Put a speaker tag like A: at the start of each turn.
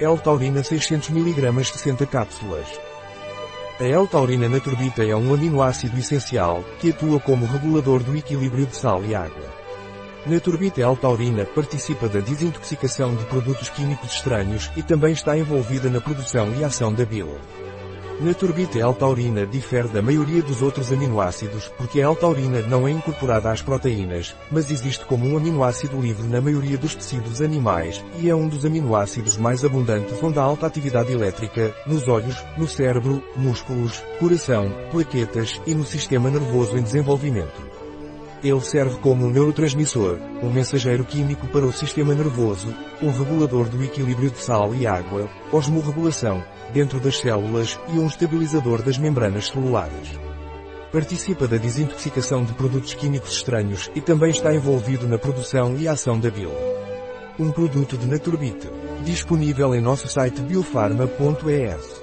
A: L-taurina 600 mg 60 cápsulas. A L-taurina naturbita é um aminoácido essencial, que atua como regulador do equilíbrio de sal e água. Naturbita L-taurina participa da desintoxicação de produtos químicos estranhos e também está envolvida na produção e ação da bile. Naturbita L-taurina difere da maioria dos outros aminoácidos porque a L-taurina não é incorporada às proteínas, mas existe como um aminoácido livre na maioria dos tecidos animais, e é um dos aminoácidos mais abundantes onde há alta atividade elétrica, nos olhos, no cérebro, músculos, coração, plaquetas e no sistema nervoso em desenvolvimento. Ele serve como um neurotransmissor, um mensageiro químico para o sistema nervoso, um regulador do equilíbrio de sal e água, osmorregulação, dentro das células e um estabilizador das membranas celulares. Participa da desintoxicação de produtos químicos estranhos e também está envolvido na produção e ação da bile. Um produto de Naturbit. Disponível em nosso site biofarma.es.